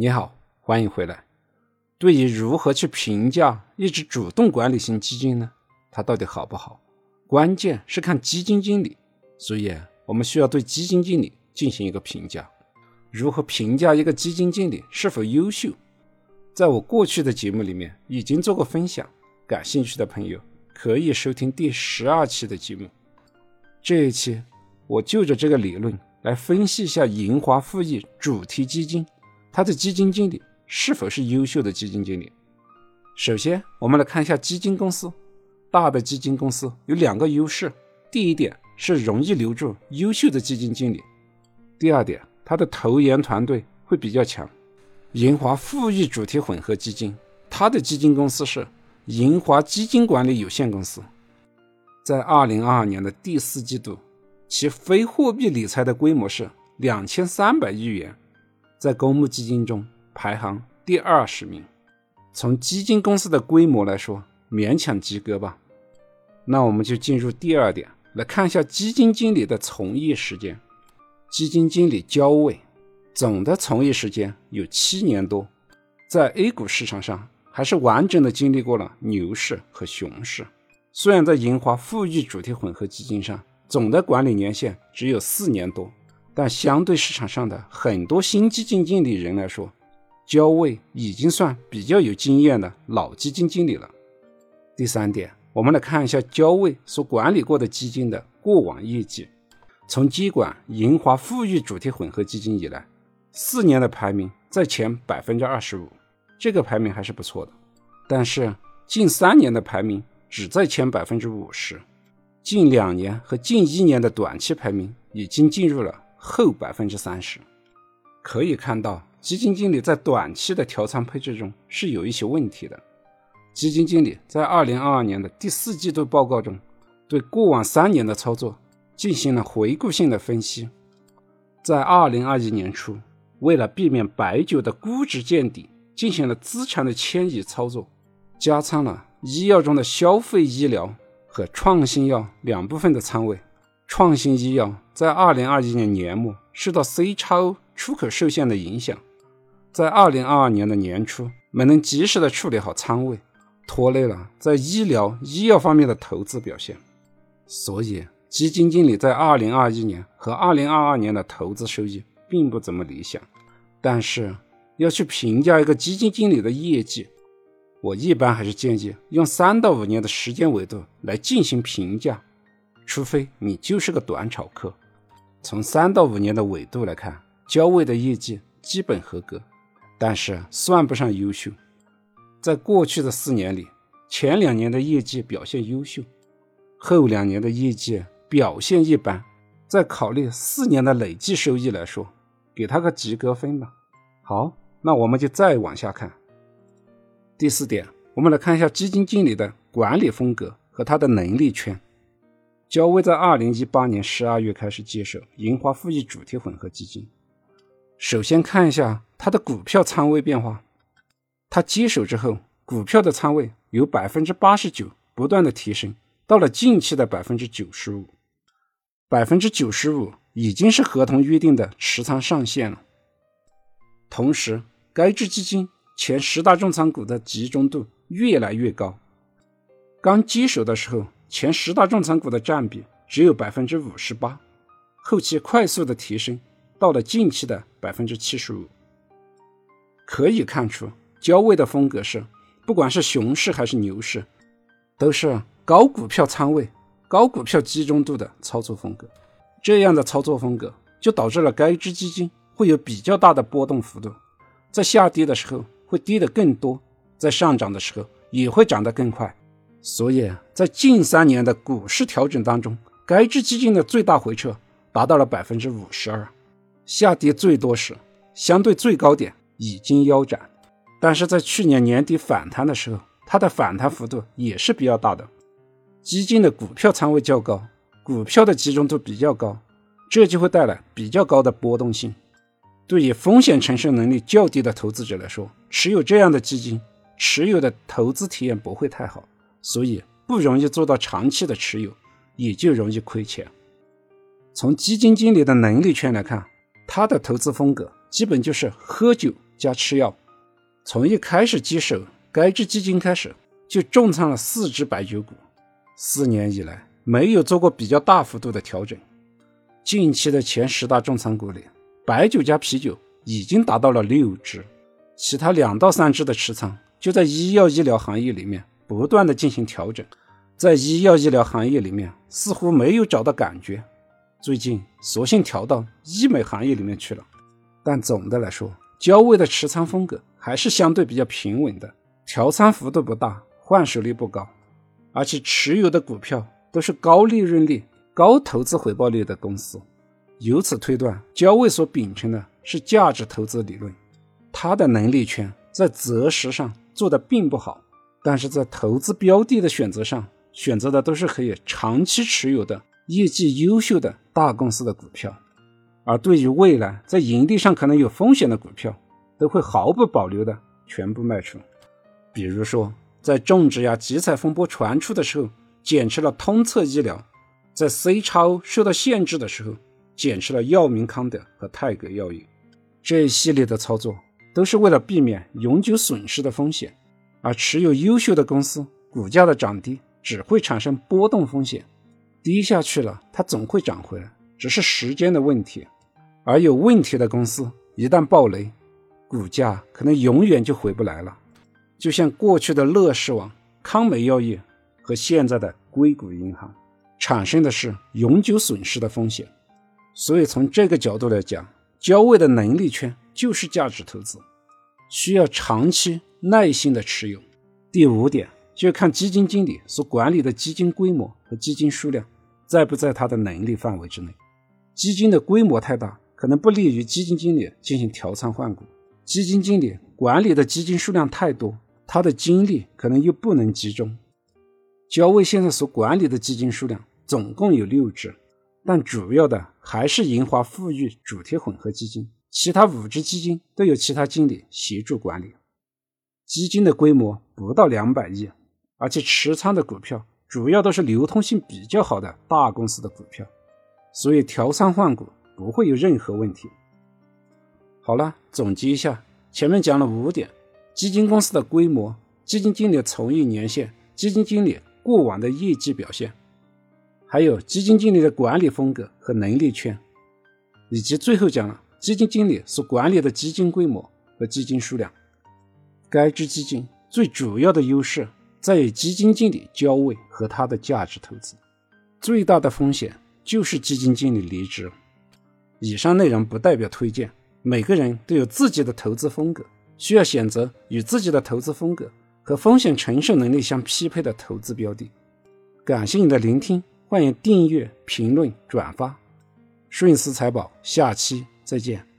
你好，欢迎回来。对于如何去评价一只主动管理型基金呢？它到底好不好？关键是看基金经理，所以我们需要对基金经理进行一个评价。如何评价一个基金经理是否优秀？在我过去的节目里面已经做过分享，感兴趣的朋友可以收听第十二期的节目。这一期我就着这个理论来分析一下银华富裕主题基金。他的基金经理是否是优秀的基金经理？首先，我们来看一下基金公司。大的基金公司有两个优势：第一点是容易留住优秀的基金经理；第二点，它的投研团队会比较强。银华富裕主题混合基金，它的基金公司是银华基金管理有限公司。在二零二二年的第四季度，其非货币理财的规模是两千三百亿元。在公募基金中排行第二十名，从基金公司的规模来说，勉强及格吧。那我们就进入第二点，来看一下基金经理的从业时间。基金经理焦卫总的从业时间有七年多，在 A 股市场上还是完整的经历过了牛市和熊市。虽然在银华富裕主题混合基金上，总的管理年限只有四年多。但相对市场上的很多新基金经理人来说，焦卫已经算比较有经验的老基金经理了。第三点，我们来看一下焦卫所管理过的基金的过往业绩。从接管银华富裕主题混合基金以来，四年的排名在前百分之二十五，这个排名还是不错的。但是近三年的排名只在前百分之五十，近两年和近一年的短期排名已经进入了。后百分之三十，可以看到基金经理在短期的调仓配置中是有一些问题的。基金经理在二零二二年的第四季度报告中，对过往三年的操作进行了回顾性的分析。在二零二一年初，为了避免白酒的估值见底，进行了资产的迁移操作，加仓了医药中的消费医疗和创新药两部分的仓位。创新医药在二零二一年年末受到 C 超出口受限的影响，在二零二二年的年初没能及时的处理好仓位，拖累了在医疗医药方面的投资表现。所以，基金经理在二零二一年和二零二二年的投资收益并不怎么理想。但是，要去评价一个基金经理的业绩，我一般还是建议用三到五年的时间维度来进行评价。除非你就是个短炒客，从三到五年的纬度来看，焦卫的业绩基本合格，但是算不上优秀。在过去的四年里，前两年的业绩表现优秀，后两年的业绩表现一般。再考虑四年的累计收益来说，给他个及格分吧。好，那我们就再往下看。第四点，我们来看一下基金经理的管理风格和他的能力圈。焦卫在二零一八年十二月开始接手银华富裕主题混合基金。首先看一下它的股票仓位变化。他接手之后，股票的仓位由百分之八十九不断的提升，到了近期的百分之九十五。百分之九十五已经是合同约定的持仓上限了。同时，该支基金前十大重仓股的集中度越来越高。刚接手的时候。前十大重仓股的占比只有百分之五十八，后期快速的提升到了近期的百分之七十五。可以看出，焦卫的风格是，不管是熊市还是牛市，都是高股票仓位、高股票集中度的操作风格。这样的操作风格就导致了该支基金会有比较大的波动幅度，在下跌的时候会跌得更多，在上涨的时候也会涨得更快。所以在近三年的股市调整当中，该支基金的最大回撤达到了百分之五十二，下跌最多时，相对最高点已经腰斩。但是在去年年底反弹的时候，它的反弹幅度也是比较大的。基金的股票仓位较高，股票的集中度比较高，这就会带来比较高的波动性。对于风险承受能力较低的投资者来说，持有这样的基金，持有的投资体验不会太好。所以不容易做到长期的持有，也就容易亏钱。从基金经理的能力圈来看，他的投资风格基本就是喝酒加吃药。从一开始接手该只基金开始，就重仓了四只白酒股。四年以来没有做过比较大幅度的调整。近期的前十大重仓股里，白酒加啤酒已经达到了六只，其他两到三只的持仓就在医药医疗行业里面不断的进行调整。在医药医疗行业里面似乎没有找到感觉，最近索性调到医美行业里面去了。但总的来说，焦位的持仓风格还是相对比较平稳的，调仓幅度不大，换手率不高，而且持有的股票都是高利润率、高投资回报率的公司。由此推断，焦位所秉承的是价值投资理论，他的能力圈在择时上做的并不好，但是在投资标的的选择上。选择的都是可以长期持有的、业绩优秀的大公司的股票，而对于未来在盈利上可能有风险的股票，都会毫不保留的全部卖出。比如说，在种植牙集采风波传出的时候，减持了通策医疗；在 C 超受到限制的时候，减持了药明康德和泰格药业。这一系列的操作都是为了避免永久损失的风险，而持有优秀的公司股价的涨跌。只会产生波动风险，低下去了，它总会涨回来，只是时间的问题。而有问题的公司一旦暴雷，股价可能永远就回不来了。就像过去的乐视网、康美药业和现在的硅谷银行，产生的是永久损失的风险。所以从这个角度来讲，交位的能力圈就是价值投资，需要长期耐心的持有。第五点。就看基金经理所管理的基金规模和基金数量在不在他的能力范围之内。基金的规模太大，可能不利于基金经理进行调仓换股；基金经理管理的基金数量太多，他的精力可能又不能集中。焦卫现在所管理的基金数量总共有六只，但主要的还是银华富裕主题混合基金，其他五只基金都有其他经理协助管理。基金的规模不到两百亿。而且持仓的股票主要都是流通性比较好的大公司的股票，所以调仓换股不会有任何问题。好了，总结一下，前面讲了五点：基金公司的规模、基金经理从业年限、基金经理过往的业绩表现，还有基金经理的管理风格和能力圈，以及最后讲了基金经理所管理的基金规模和基金数量。该支基金最主要的优势。在于基金经理交位和他的价值投资，最大的风险就是基金经理离职。以上内容不代表推荐，每个人都有自己的投资风格，需要选择与自己的投资风格和风险承受能力相匹配的投资标的。感谢你的聆听，欢迎订阅、评论、转发。顺思财宝，下期再见。